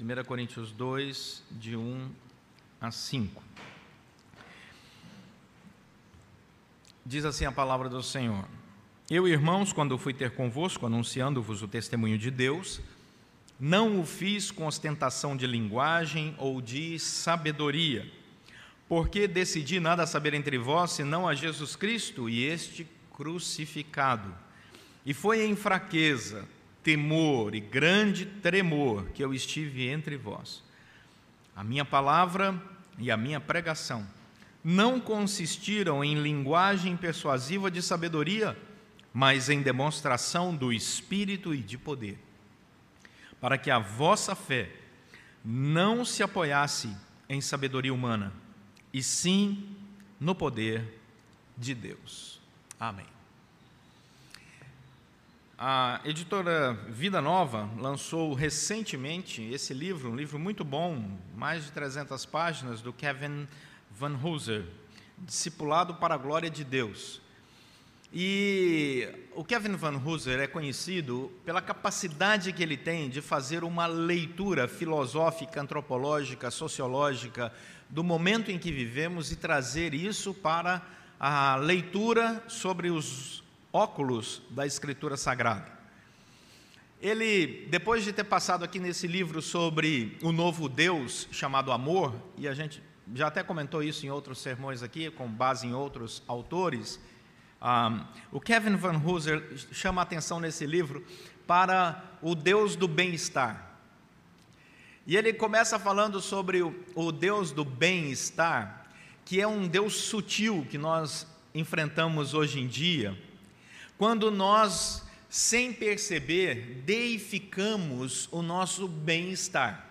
1 Coríntios 2, de 1 a 5. Diz assim a palavra do Senhor: Eu, irmãos, quando fui ter convosco, anunciando-vos o testemunho de Deus, não o fiz com ostentação de linguagem ou de sabedoria, porque decidi nada saber entre vós senão a Jesus Cristo e este crucificado. E foi em fraqueza, temor e grande tremor que eu estive entre vós. A minha palavra e a minha pregação não consistiram em linguagem persuasiva de sabedoria, mas em demonstração do Espírito e de poder, para que a vossa fé não se apoiasse em sabedoria humana, e sim no poder de Deus. Amém. A editora Vida Nova lançou recentemente esse livro, um livro muito bom, mais de 300 páginas, do Kevin Van Hooser, Discipulado para a Glória de Deus. E o Kevin Van Hooser é conhecido pela capacidade que ele tem de fazer uma leitura filosófica, antropológica, sociológica do momento em que vivemos e trazer isso para a leitura sobre os óculos da Escritura Sagrada. Ele, depois de ter passado aqui nesse livro sobre o novo Deus chamado amor, e a gente já até comentou isso em outros sermões aqui, com base em outros autores, um, o Kevin Van Hooser chama a atenção nesse livro para o Deus do bem-estar. E ele começa falando sobre o, o Deus do bem-estar, que é um Deus sutil que nós enfrentamos hoje em dia quando nós, sem perceber, deificamos o nosso bem-estar.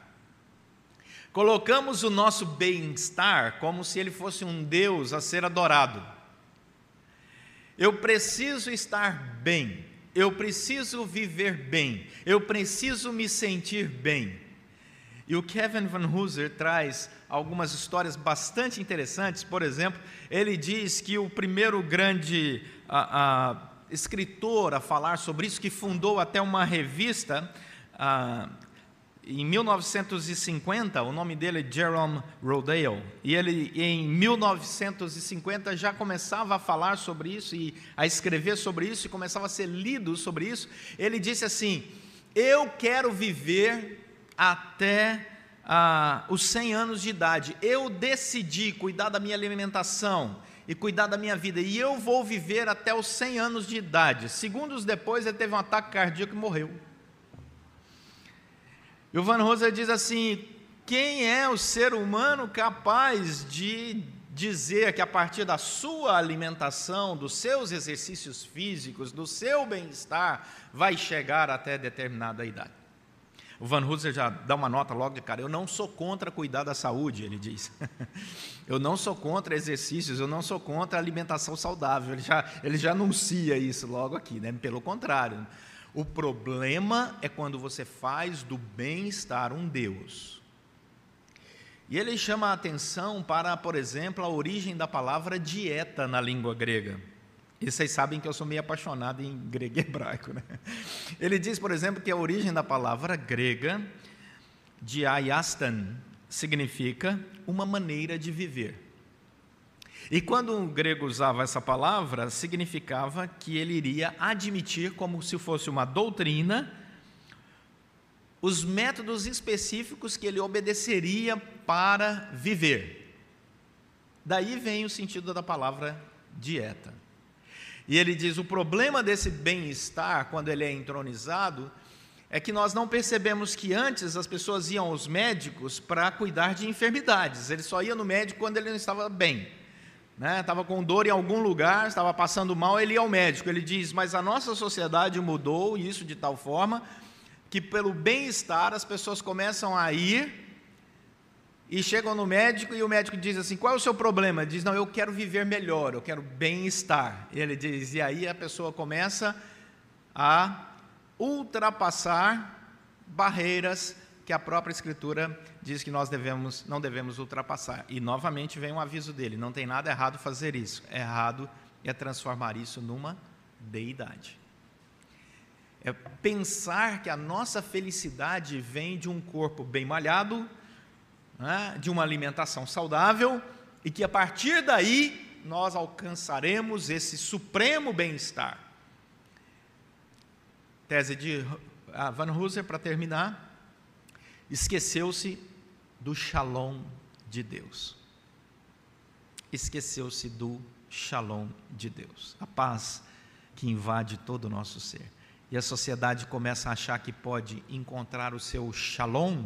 Colocamos o nosso bem-estar como se ele fosse um Deus a ser adorado. Eu preciso estar bem, eu preciso viver bem, eu preciso me sentir bem. E o Kevin Van Hooser traz algumas histórias bastante interessantes. Por exemplo, ele diz que o primeiro grande escritor a falar sobre isso, que fundou até uma revista ah, em 1950. O nome dele é Jerome Rodale. E ele, em 1950, já começava a falar sobre isso e a escrever sobre isso e começava a ser lido sobre isso. Ele disse assim: Eu quero viver até ah, os 100 anos de idade. Eu decidi cuidar da minha alimentação e cuidar da minha vida, e eu vou viver até os 100 anos de idade. Segundos depois, ele teve um ataque cardíaco e morreu. E o Van Rosa diz assim: quem é o ser humano capaz de dizer que a partir da sua alimentação, dos seus exercícios físicos, do seu bem-estar, vai chegar até determinada idade? O Van Hooser já dá uma nota logo de cara. Eu não sou contra cuidar da saúde, ele diz. eu não sou contra exercícios, eu não sou contra alimentação saudável. Ele já, ele já anuncia isso logo aqui, né? Pelo contrário. O problema é quando você faz do bem-estar um Deus. E ele chama a atenção para, por exemplo, a origem da palavra dieta na língua grega. E vocês sabem que eu sou meio apaixonado em grego e hebraico. Né? Ele diz, por exemplo, que a origem da palavra grega, diaiastan, significa uma maneira de viver. E quando o grego usava essa palavra, significava que ele iria admitir, como se fosse uma doutrina, os métodos específicos que ele obedeceria para viver. Daí vem o sentido da palavra dieta. E ele diz: o problema desse bem-estar, quando ele é entronizado, é que nós não percebemos que antes as pessoas iam aos médicos para cuidar de enfermidades. Ele só ia no médico quando ele não estava bem. Né? Estava com dor em algum lugar, estava passando mal, ele ia ao médico. Ele diz: Mas a nossa sociedade mudou isso de tal forma que, pelo bem-estar, as pessoas começam a ir e chegam no médico e o médico diz assim: qual é o seu problema? Diz: não, eu quero viver melhor, eu quero bem-estar. Ele diz, e aí a pessoa começa a ultrapassar barreiras que a própria Escritura diz que nós devemos, não devemos ultrapassar. E novamente vem um aviso dele: não tem nada errado fazer isso, errado é transformar isso numa deidade. É pensar que a nossa felicidade vem de um corpo bem malhado, né, de uma alimentação saudável, e que a partir daí nós alcançaremos esse supremo bem-estar. Tese de ah, Van Hooser, para terminar, esqueceu-se do shalom de Deus. Esqueceu-se do shalom de Deus, a paz que invade todo o nosso ser. E a sociedade começa a achar que pode encontrar o seu shalom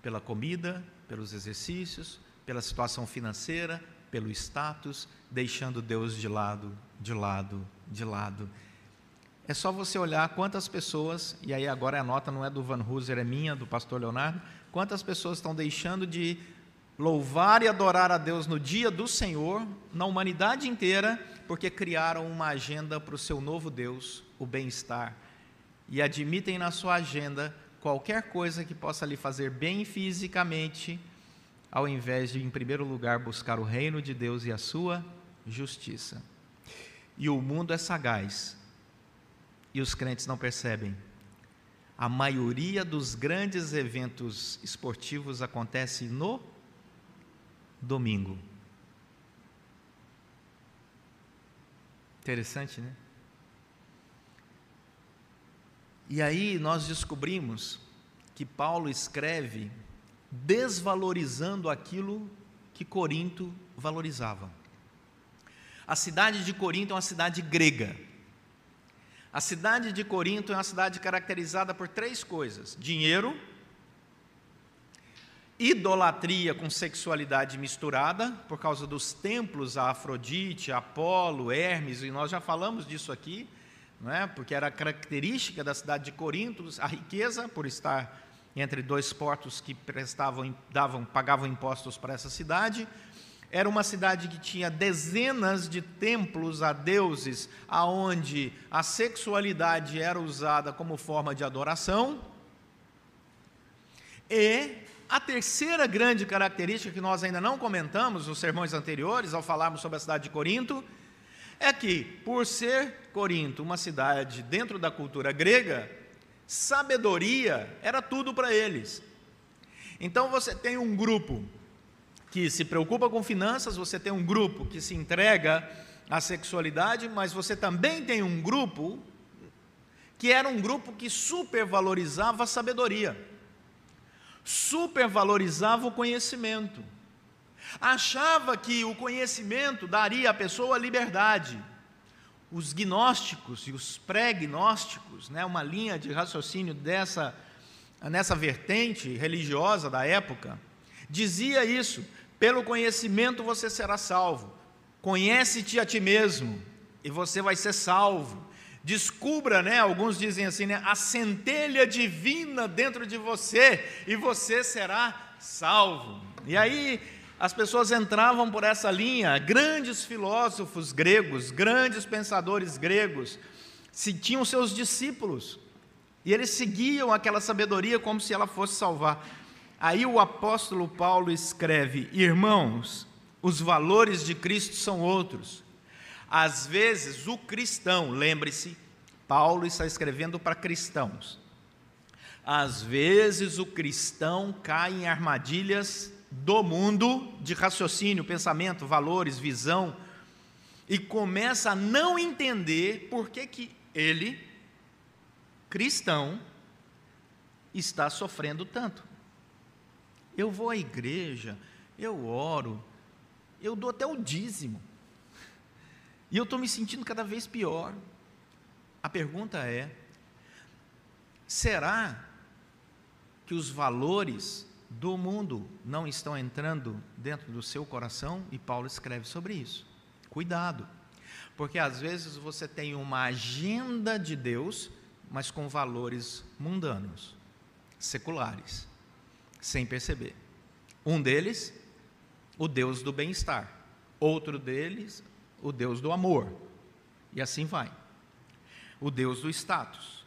pela comida, pelos exercícios, pela situação financeira, pelo status, deixando Deus de lado, de lado, de lado. É só você olhar quantas pessoas, e aí agora a nota não é do Van Hooser, é minha, do pastor Leonardo, quantas pessoas estão deixando de louvar e adorar a Deus no dia do Senhor, na humanidade inteira, porque criaram uma agenda para o seu novo Deus, o bem-estar, e admitem na sua agenda qualquer coisa que possa lhe fazer bem fisicamente, ao invés de, em primeiro lugar, buscar o reino de Deus e a sua justiça. E o mundo é sagaz, e os crentes não percebem. A maioria dos grandes eventos esportivos acontece no domingo. Interessante, né? E aí nós descobrimos que Paulo escreve desvalorizando aquilo que Corinto valorizava. A cidade de Corinto é uma cidade grega. A cidade de Corinto é uma cidade caracterizada por três coisas: dinheiro, idolatria com sexualidade misturada, por causa dos templos a Afrodite, Apolo, Hermes, e nós já falamos disso aqui, não é? porque era característica da cidade de Corinto, a riqueza, por estar entre dois portos que prestavam, davam, pagavam impostos para essa cidade, era uma cidade que tinha dezenas de templos a deuses, aonde a sexualidade era usada como forma de adoração. E a terceira grande característica que nós ainda não comentamos nos sermões anteriores, ao falarmos sobre a cidade de Corinto, é que, por ser Corinto uma cidade dentro da cultura grega, sabedoria era tudo para eles. Então você tem um grupo que se preocupa com finanças, você tem um grupo que se entrega à sexualidade, mas você também tem um grupo que era um grupo que supervalorizava a sabedoria, supervalorizava o conhecimento, achava que o conhecimento daria à pessoa liberdade. Os gnósticos e os pré-gnósticos, né, uma linha de raciocínio dessa, nessa vertente religiosa da época, dizia isso: pelo conhecimento você será salvo. Conhece-te a ti mesmo e você vai ser salvo. Descubra, né? Alguns dizem assim, né? A centelha divina dentro de você e você será salvo. E aí as pessoas entravam por essa linha, grandes filósofos gregos, grandes pensadores gregos, se tinham seus discípulos, e eles seguiam aquela sabedoria como se ela fosse salvar. Aí o apóstolo Paulo escreve: Irmãos, os valores de Cristo são outros. Às vezes o cristão, lembre-se, Paulo está escrevendo para cristãos. Às vezes o cristão cai em armadilhas do mundo de raciocínio, pensamento, valores, visão e começa a não entender por que, que ele, cristão, está sofrendo tanto. Eu vou à igreja, eu oro, eu dou até o dízimo. E eu estou me sentindo cada vez pior. A pergunta é: será que os valores do mundo não estão entrando dentro do seu coração? E Paulo escreve sobre isso. Cuidado, porque às vezes você tem uma agenda de Deus, mas com valores mundanos, seculares sem perceber. Um deles, o Deus do bem-estar. Outro deles, o Deus do amor. E assim vai. O Deus do status.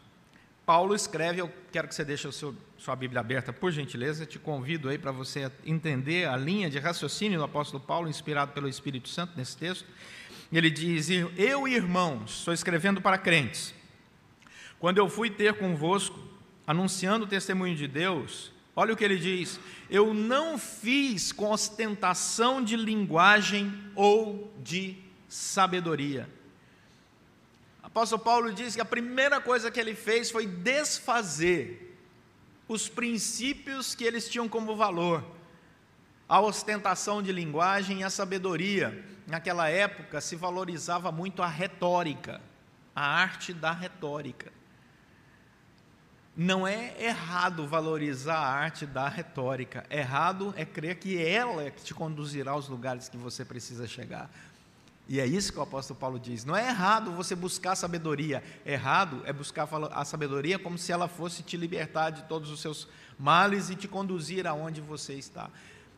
Paulo escreve, eu quero que você deixe a sua Bíblia aberta, por gentileza, te convido aí para você entender a linha de raciocínio do apóstolo Paulo, inspirado pelo Espírito Santo nesse texto. Ele diz: Eu, irmãos, estou escrevendo para crentes, Quando eu fui ter convosco, anunciando o testemunho de Deus, olha o que ele diz: Eu não fiz com ostentação de linguagem ou de sabedoria. Apóstolo Paulo diz que a primeira coisa que ele fez foi desfazer os princípios que eles tinham como valor, a ostentação de linguagem e a sabedoria. Naquela época se valorizava muito a retórica, a arte da retórica. Não é errado valorizar a arte da retórica, errado é crer que ela é que te conduzirá aos lugares que você precisa chegar. E é isso que o apóstolo Paulo diz. Não é errado você buscar sabedoria, errado é buscar a sabedoria como se ela fosse te libertar de todos os seus males e te conduzir aonde você está.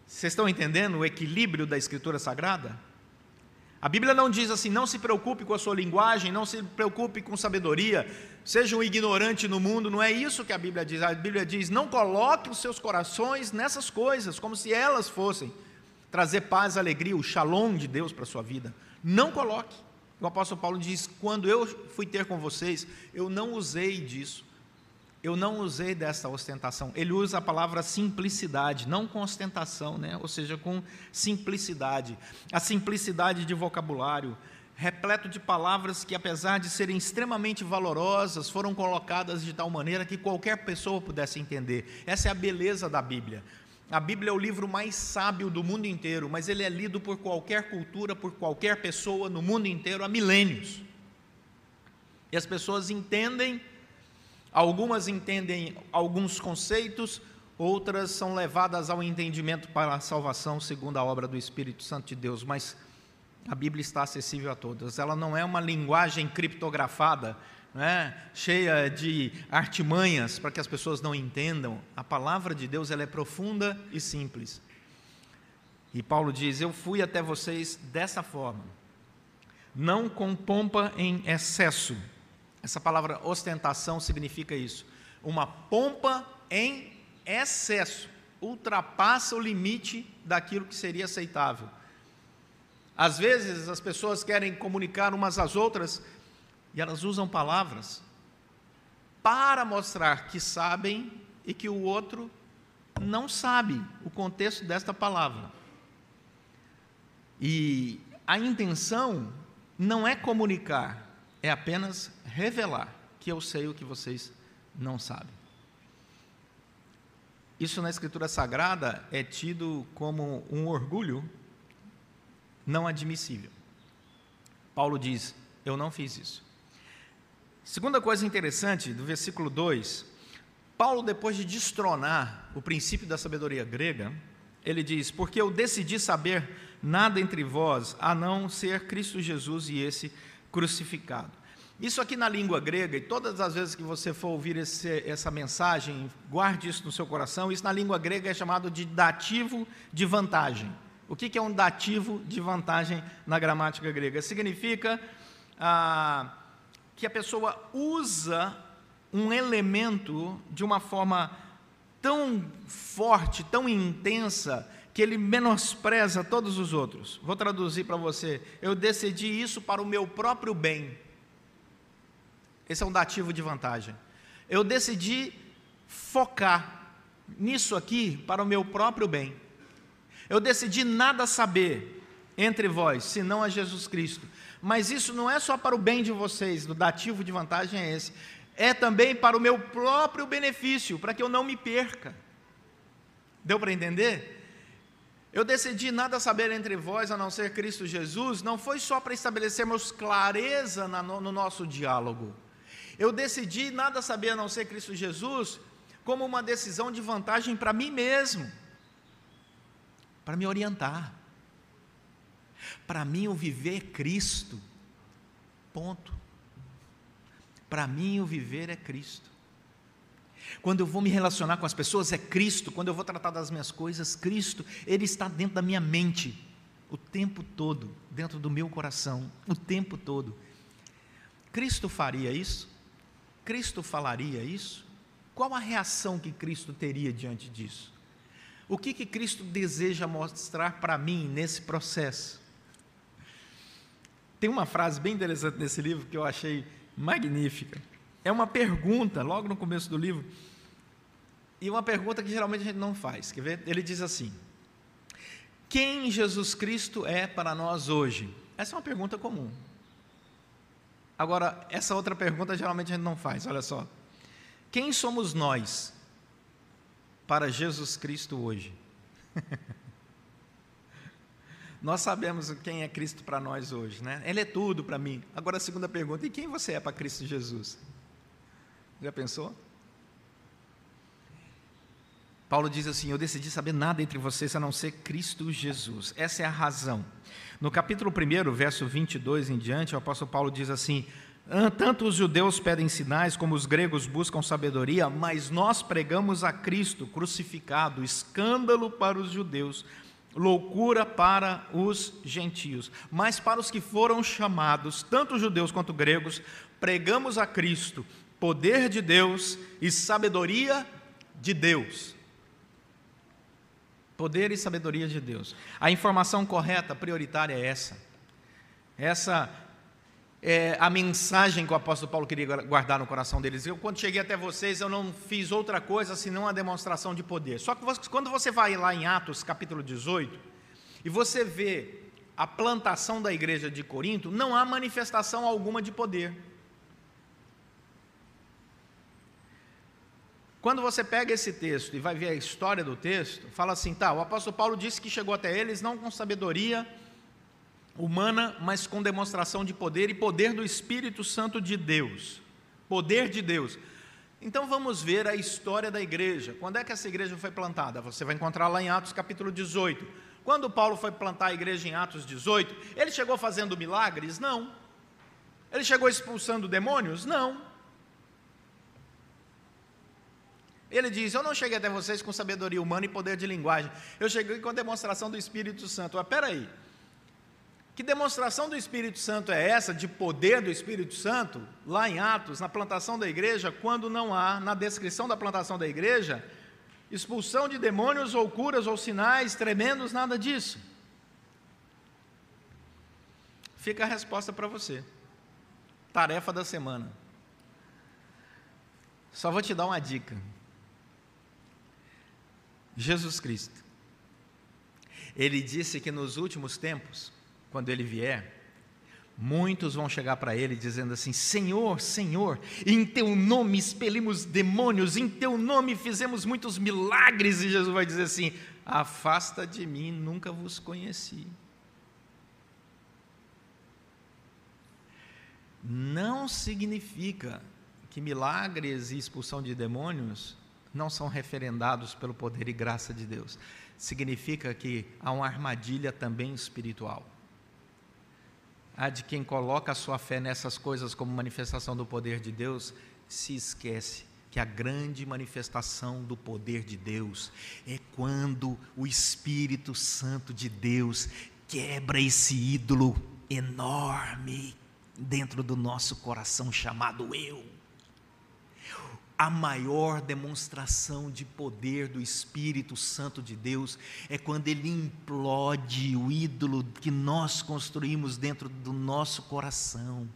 Vocês estão entendendo o equilíbrio da Escritura Sagrada? A Bíblia não diz assim, não se preocupe com a sua linguagem, não se preocupe com sabedoria, seja um ignorante no mundo, não é isso que a Bíblia diz. A Bíblia diz, não coloque os seus corações nessas coisas, como se elas fossem trazer paz, alegria, o shalom de Deus para a sua vida. Não coloque. O apóstolo Paulo diz: quando eu fui ter com vocês, eu não usei disso. Eu não usei dessa ostentação. Ele usa a palavra simplicidade, não com ostentação, né? ou seja, com simplicidade. A simplicidade de vocabulário, repleto de palavras que, apesar de serem extremamente valorosas, foram colocadas de tal maneira que qualquer pessoa pudesse entender. Essa é a beleza da Bíblia. A Bíblia é o livro mais sábio do mundo inteiro, mas ele é lido por qualquer cultura, por qualquer pessoa no mundo inteiro há milênios. E as pessoas entendem, algumas entendem alguns conceitos, outras são levadas ao entendimento para a salvação segundo a obra do Espírito Santo de Deus, mas a Bíblia está acessível a todas. Ela não é uma linguagem criptografada né, cheia de artimanhas para que as pessoas não entendam. A palavra de Deus ela é profunda e simples. E Paulo diz: Eu fui até vocês dessa forma, não com pompa em excesso. Essa palavra ostentação significa isso. Uma pompa em excesso ultrapassa o limite daquilo que seria aceitável. Às vezes as pessoas querem comunicar umas às outras e elas usam palavras para mostrar que sabem e que o outro não sabe o contexto desta palavra. E a intenção não é comunicar, é apenas revelar que eu sei o que vocês não sabem. Isso na Escritura Sagrada é tido como um orgulho não admissível. Paulo diz: Eu não fiz isso. Segunda coisa interessante do versículo 2, Paulo, depois de destronar o princípio da sabedoria grega, ele diz: Porque eu decidi saber nada entre vós a não ser Cristo Jesus e esse crucificado. Isso aqui na língua grega, e todas as vezes que você for ouvir esse, essa mensagem, guarde isso no seu coração. Isso na língua grega é chamado de dativo de vantagem. O que, é um dativo de vantagem na gramática grega? Significa. Ah, que a pessoa usa um elemento de uma forma tão forte, tão intensa, que ele menospreza todos os outros. Vou traduzir para você. Eu decidi isso para o meu próprio bem. Esse é um dativo de vantagem. Eu decidi focar nisso aqui para o meu próprio bem. Eu decidi nada saber entre vós, senão a Jesus Cristo. Mas isso não é só para o bem de vocês, o dativo de vantagem é esse. É também para o meu próprio benefício, para que eu não me perca. Deu para entender? Eu decidi nada saber entre vós a não ser Cristo Jesus, não foi só para estabelecermos clareza no nosso diálogo. Eu decidi nada saber a não ser Cristo Jesus como uma decisão de vantagem para mim mesmo, para me orientar. Para mim, o viver é Cristo. Ponto. Para mim, o viver é Cristo. Quando eu vou me relacionar com as pessoas, é Cristo. Quando eu vou tratar das minhas coisas, Cristo. Ele está dentro da minha mente o tempo todo, dentro do meu coração, o tempo todo. Cristo faria isso? Cristo falaria isso? Qual a reação que Cristo teria diante disso? O que, que Cristo deseja mostrar para mim nesse processo? Tem uma frase bem interessante nesse livro que eu achei magnífica. é uma pergunta, logo no começo do livro, e uma pergunta que geralmente a gente não faz. Quer ver? Ele diz assim: Quem Jesus Cristo é para nós hoje? Essa é uma pergunta comum. Agora, essa outra pergunta geralmente a gente não faz, olha só. Quem somos nós para Jesus Cristo hoje? nós sabemos quem é Cristo para nós hoje, né? Ele é tudo para mim. Agora a segunda pergunta: e quem você é para Cristo Jesus? Já pensou? Paulo diz assim: Eu decidi saber nada entre vocês a não ser Cristo Jesus. Essa é a razão. No capítulo 1, verso 22 em diante, o apóstolo Paulo diz assim: tanto os judeus pedem sinais como os gregos buscam sabedoria, mas nós pregamos a Cristo crucificado, escândalo para os judeus, loucura para os gentios. Mas para os que foram chamados, tanto judeus quanto gregos, pregamos a Cristo, poder de Deus e sabedoria de Deus. Poder e sabedoria de Deus. A informação correta, prioritária é essa. Essa é, a mensagem que o apóstolo Paulo queria guardar no coração deles. Eu, quando cheguei até vocês, eu não fiz outra coisa senão a demonstração de poder. Só que você, quando você vai lá em Atos capítulo 18, e você vê a plantação da igreja de Corinto, não há manifestação alguma de poder. Quando você pega esse texto e vai ver a história do texto, fala assim: tá, o apóstolo Paulo disse que chegou até eles não com sabedoria humana, mas com demonstração de poder e poder do Espírito Santo de Deus. Poder de Deus. Então vamos ver a história da igreja. Quando é que essa igreja foi plantada? Você vai encontrar lá em Atos capítulo 18. Quando Paulo foi plantar a igreja em Atos 18, ele chegou fazendo milagres? Não. Ele chegou expulsando demônios? Não. Ele diz: Eu não cheguei até vocês com sabedoria humana e poder de linguagem. Eu cheguei com a demonstração do Espírito Santo. Mas peraí. aí. Que demonstração do Espírito Santo é essa, de poder do Espírito Santo, lá em Atos, na plantação da igreja, quando não há, na descrição da plantação da igreja, expulsão de demônios ou curas ou sinais tremendos, nada disso? Fica a resposta para você. Tarefa da semana. Só vou te dar uma dica. Jesus Cristo. Ele disse que nos últimos tempos, quando ele vier, muitos vão chegar para ele dizendo assim: Senhor, Senhor, em teu nome expelimos demônios, em teu nome fizemos muitos milagres. E Jesus vai dizer assim: Afasta de mim, nunca vos conheci. Não significa que milagres e expulsão de demônios não são referendados pelo poder e graça de Deus. Significa que há uma armadilha também espiritual a de quem coloca a sua fé nessas coisas como manifestação do poder de Deus, se esquece que a grande manifestação do poder de Deus é quando o Espírito Santo de Deus quebra esse ídolo enorme dentro do nosso coração chamado eu a maior demonstração de poder do Espírito Santo de Deus é quando ele implode o ídolo que nós construímos dentro do nosso coração,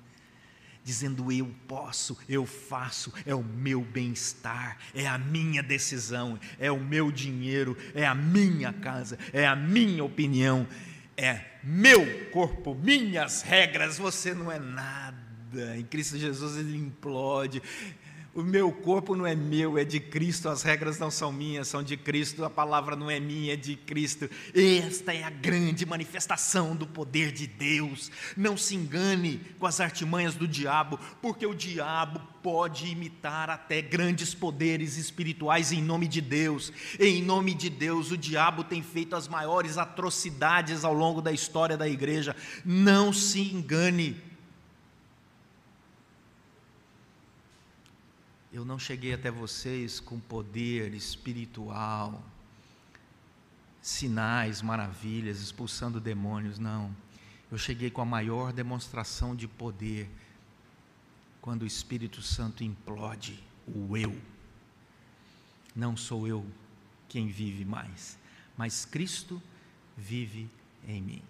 dizendo: Eu posso, eu faço, é o meu bem-estar, é a minha decisão, é o meu dinheiro, é a minha casa, é a minha opinião, é meu corpo, minhas regras, você não é nada. Em Cristo Jesus ele implode. O meu corpo não é meu, é de Cristo, as regras não são minhas, são de Cristo, a palavra não é minha, é de Cristo. Esta é a grande manifestação do poder de Deus. Não se engane com as artimanhas do diabo, porque o diabo pode imitar até grandes poderes espirituais em nome de Deus. Em nome de Deus, o diabo tem feito as maiores atrocidades ao longo da história da igreja. Não se engane eu não cheguei até vocês com poder espiritual, sinais, maravilhas, expulsando demônios, não. Eu cheguei com a maior demonstração de poder, quando o Espírito Santo implode o eu. Não sou eu quem vive mais, mas Cristo vive em mim.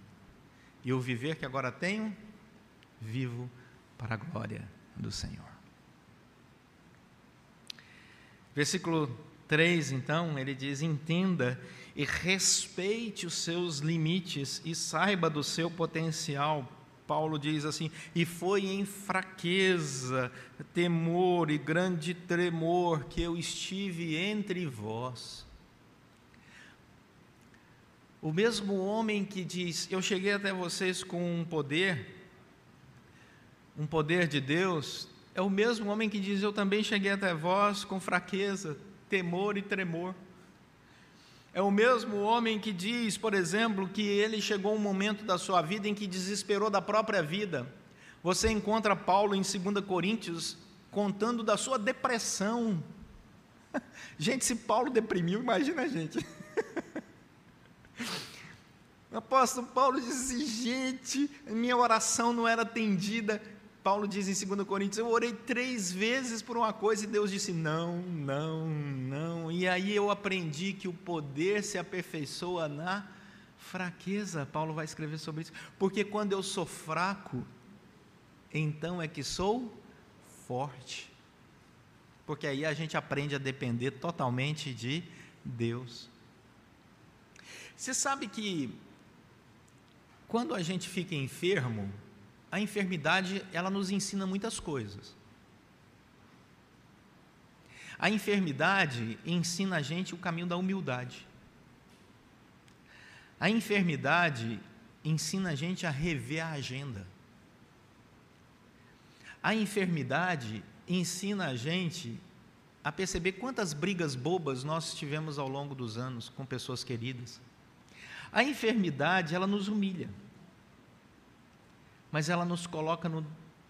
E o viver que agora tenho, vivo para a glória do Senhor. Versículo 3, então, ele diz: Entenda e respeite os seus limites e saiba do seu potencial. Paulo diz assim: E foi em fraqueza, temor e grande tremor que eu estive entre vós. O mesmo homem que diz: Eu cheguei até vocês com um poder, um poder de Deus, é o mesmo homem que diz: Eu também cheguei até vós com fraqueza, temor e tremor. É o mesmo homem que diz, por exemplo, que ele chegou um momento da sua vida em que desesperou da própria vida. Você encontra Paulo em 2 Coríntios contando da sua depressão. Gente, se Paulo deprimiu, imagina a gente. O apóstolo Paulo disse gente, minha oração não era atendida, Paulo diz em 2 Coríntios: Eu orei três vezes por uma coisa e Deus disse não, não, não. E aí eu aprendi que o poder se aperfeiçoa na fraqueza. Paulo vai escrever sobre isso. Porque quando eu sou fraco, então é que sou forte. Porque aí a gente aprende a depender totalmente de Deus. Você sabe que quando a gente fica enfermo, a enfermidade ela nos ensina muitas coisas. A enfermidade ensina a gente o caminho da humildade. A enfermidade ensina a gente a rever a agenda. A enfermidade ensina a gente a perceber quantas brigas bobas nós tivemos ao longo dos anos com pessoas queridas. A enfermidade, ela nos humilha mas ela nos coloca no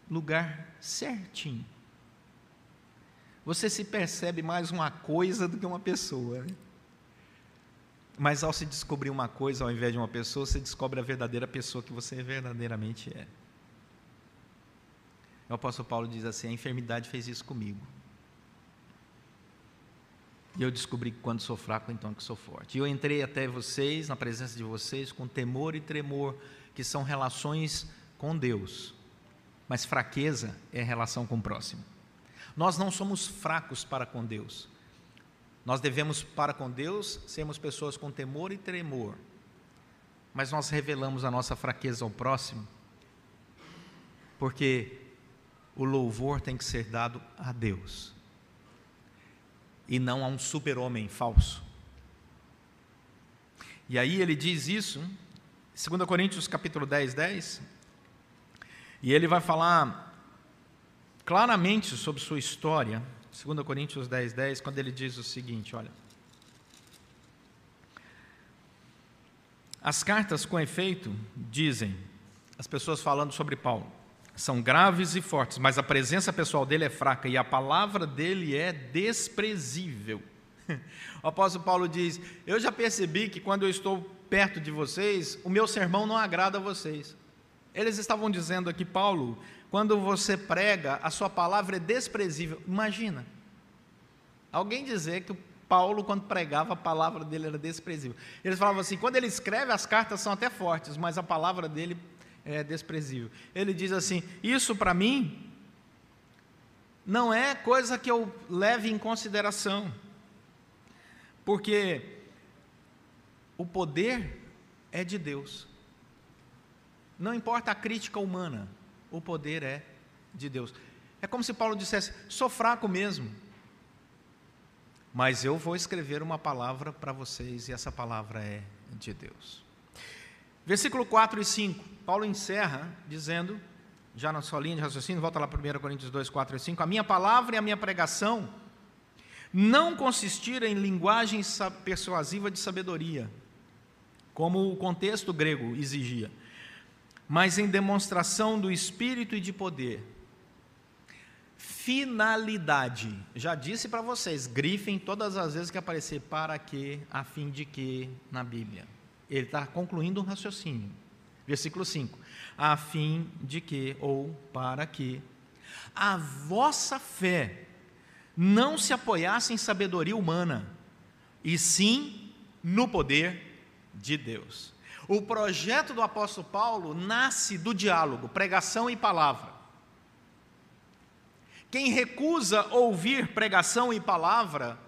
lugar certinho. Você se percebe mais uma coisa do que uma pessoa. Né? Mas ao se descobrir uma coisa ao invés de uma pessoa, você descobre a verdadeira pessoa que você verdadeiramente é. O apóstolo Paulo diz assim: a enfermidade fez isso comigo. E eu descobri que quando sou fraco, então que sou forte. E eu entrei até vocês, na presença de vocês, com temor e tremor, que são relações com Deus, mas fraqueza é relação com o próximo. Nós não somos fracos para com Deus. Nós devemos, para com Deus, sermos pessoas com temor e tremor. Mas nós revelamos a nossa fraqueza ao próximo, porque o louvor tem que ser dado a Deus e não a um super-homem falso. E aí ele diz isso, 2 Coríntios capítulo 10, 10, e ele vai falar claramente sobre sua história, 2 Coríntios 10, 10, quando ele diz o seguinte: olha. As cartas com efeito dizem, as pessoas falando sobre Paulo, são graves e fortes, mas a presença pessoal dele é fraca e a palavra dele é desprezível. O apóstolo Paulo diz: Eu já percebi que quando eu estou perto de vocês, o meu sermão não agrada a vocês. Eles estavam dizendo aqui, Paulo, quando você prega, a sua palavra é desprezível. Imagina, alguém dizer que Paulo, quando pregava, a palavra dele era desprezível. Eles falavam assim: quando ele escreve, as cartas são até fortes, mas a palavra dele é desprezível. Ele diz assim: Isso para mim não é coisa que eu leve em consideração, porque o poder é de Deus. Não importa a crítica humana, o poder é de Deus. É como se Paulo dissesse: sou fraco mesmo, mas eu vou escrever uma palavra para vocês e essa palavra é de Deus. Versículo 4 e 5, Paulo encerra dizendo, já na sua linha de raciocínio, volta lá para 1 Coríntios 2, 4 e 5, a minha palavra e a minha pregação não consistiram em linguagem persuasiva de sabedoria, como o contexto grego exigia, mas em demonstração do espírito e de poder. Finalidade. Já disse para vocês, grifem todas as vezes que aparecer para que, a fim de que na Bíblia. Ele está concluindo um raciocínio. Versículo 5: A fim de que, ou para que, a vossa fé não se apoiasse em sabedoria humana, e sim no poder de Deus. O projeto do apóstolo Paulo nasce do diálogo, pregação e palavra. Quem recusa ouvir pregação e palavra,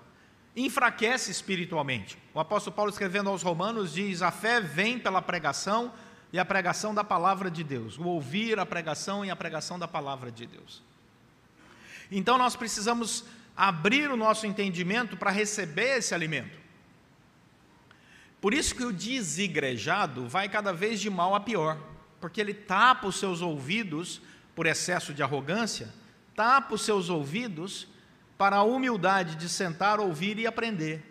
enfraquece espiritualmente. O apóstolo Paulo, escrevendo aos Romanos, diz: A fé vem pela pregação e a pregação da palavra de Deus. O ouvir a pregação e a pregação da palavra de Deus. Então nós precisamos abrir o nosso entendimento para receber esse alimento. Por isso que o desigrejado vai cada vez de mal a pior, porque ele tapa os seus ouvidos por excesso de arrogância, tapa os seus ouvidos para a humildade de sentar, ouvir e aprender.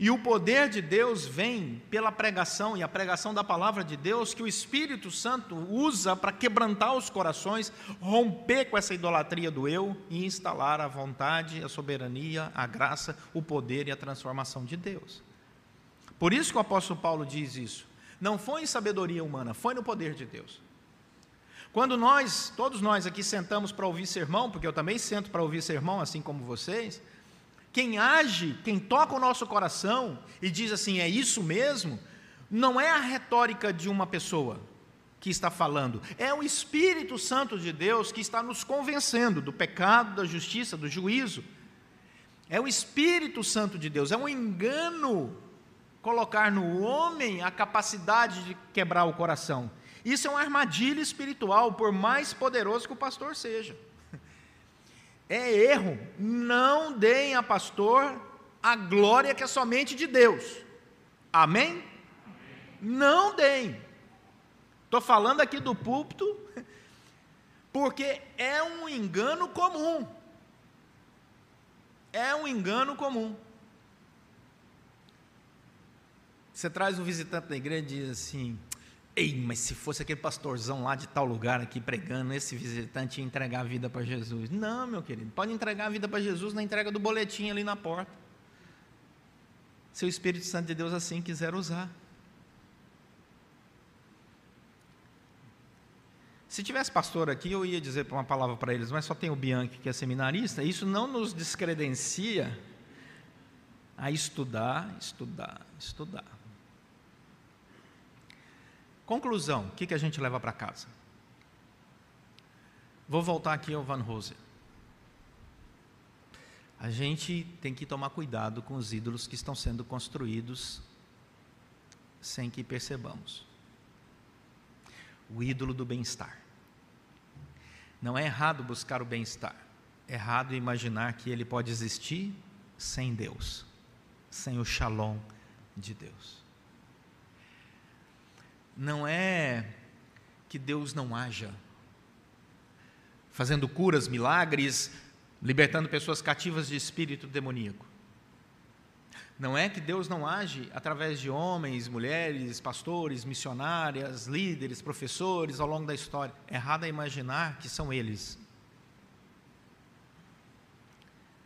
E o poder de Deus vem pela pregação, e a pregação da palavra de Deus, que o Espírito Santo usa para quebrantar os corações, romper com essa idolatria do eu e instalar a vontade, a soberania, a graça, o poder e a transformação de Deus. Por isso que o apóstolo Paulo diz isso. Não foi em sabedoria humana, foi no poder de Deus. Quando nós, todos nós aqui sentamos para ouvir sermão, porque eu também sento para ouvir sermão, assim como vocês, quem age, quem toca o nosso coração e diz assim, é isso mesmo, não é a retórica de uma pessoa que está falando, é o Espírito Santo de Deus que está nos convencendo do pecado, da justiça, do juízo. É o Espírito Santo de Deus, é um engano colocar no homem a capacidade de quebrar o coração. Isso é uma armadilha espiritual, por mais poderoso que o pastor seja é erro. Não deem a pastor a glória que é somente de Deus. Amém? Não deem. Estou falando aqui do púlpito, porque é um engano comum. É um engano comum. Você traz um visitante da igreja e diz assim: Ei, mas se fosse aquele pastorzão lá de tal lugar aqui pregando, esse visitante ia entregar a vida para Jesus. Não, meu querido, pode entregar a vida para Jesus na entrega do boletim ali na porta. Se o Espírito Santo de Deus assim quiser usar. Se tivesse pastor aqui, eu ia dizer uma palavra para eles, mas só tem o Bianchi que é seminarista. Isso não nos descredencia a estudar, estudar, estudar. Conclusão: o que, que a gente leva para casa? Vou voltar aqui ao Van Rose. A gente tem que tomar cuidado com os ídolos que estão sendo construídos sem que percebamos. O ídolo do bem-estar. Não é errado buscar o bem-estar. É errado imaginar que ele pode existir sem Deus, sem o shalom de Deus não é que Deus não haja, fazendo curas, milagres, libertando pessoas cativas de espírito demoníaco. Não é que Deus não age através de homens, mulheres, pastores, missionárias, líderes, professores ao longo da história. É errado é imaginar que são eles.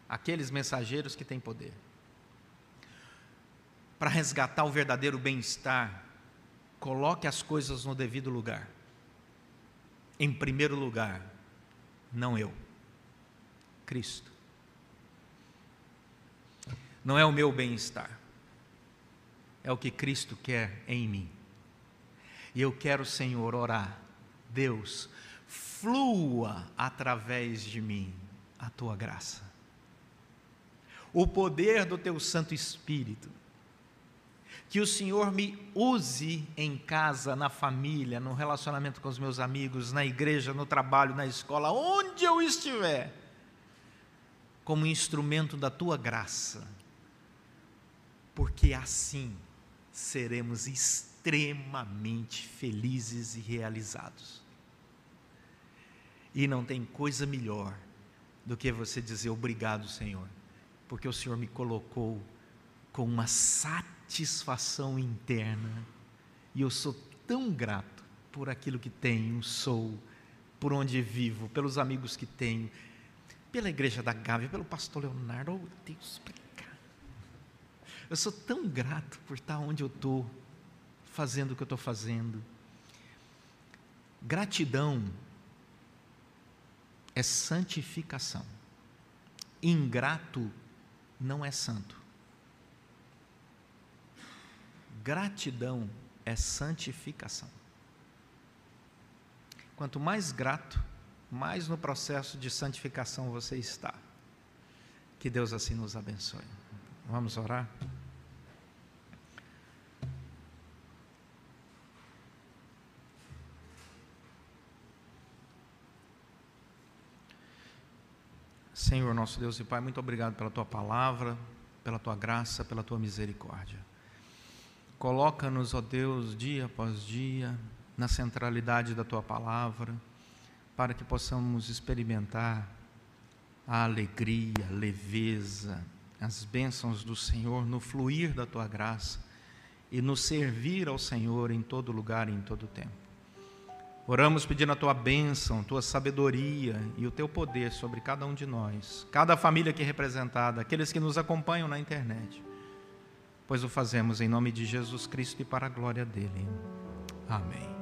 Aqueles mensageiros que têm poder. Para resgatar o verdadeiro bem-estar Coloque as coisas no devido lugar. Em primeiro lugar, não eu, Cristo. Não é o meu bem-estar, é o que Cristo quer em mim. E eu quero, Senhor, orar, Deus, flua através de mim a tua graça. O poder do teu Santo Espírito que o Senhor me use em casa, na família, no relacionamento com os meus amigos, na igreja, no trabalho, na escola, onde eu estiver, como instrumento da tua graça, porque assim seremos extremamente felizes e realizados. E não tem coisa melhor do que você dizer obrigado, Senhor, porque o Senhor me colocou com uma satisfação satisfação interna. E eu sou tão grato por aquilo que tenho, sou, por onde vivo, pelos amigos que tenho, pela igreja da Gávea, pelo pastor Leonardo. Oh, Deus, explicar. Eu sou tão grato por estar onde eu estou, fazendo o que eu estou fazendo. Gratidão é santificação. Ingrato não é santo. Gratidão é santificação. Quanto mais grato, mais no processo de santificação você está. Que Deus assim nos abençoe. Vamos orar? Senhor, nosso Deus e Pai, muito obrigado pela tua palavra, pela tua graça, pela tua misericórdia. Coloca-nos, ó Deus, dia após dia, na centralidade da tua palavra, para que possamos experimentar a alegria, a leveza, as bênçãos do Senhor no fluir da tua graça e no servir ao Senhor em todo lugar e em todo tempo. Oramos pedindo a tua bênção, tua sabedoria e o teu poder sobre cada um de nós, cada família aqui representada, aqueles que nos acompanham na internet, pois o fazemos em nome de Jesus Cristo e para a glória dele. Amém.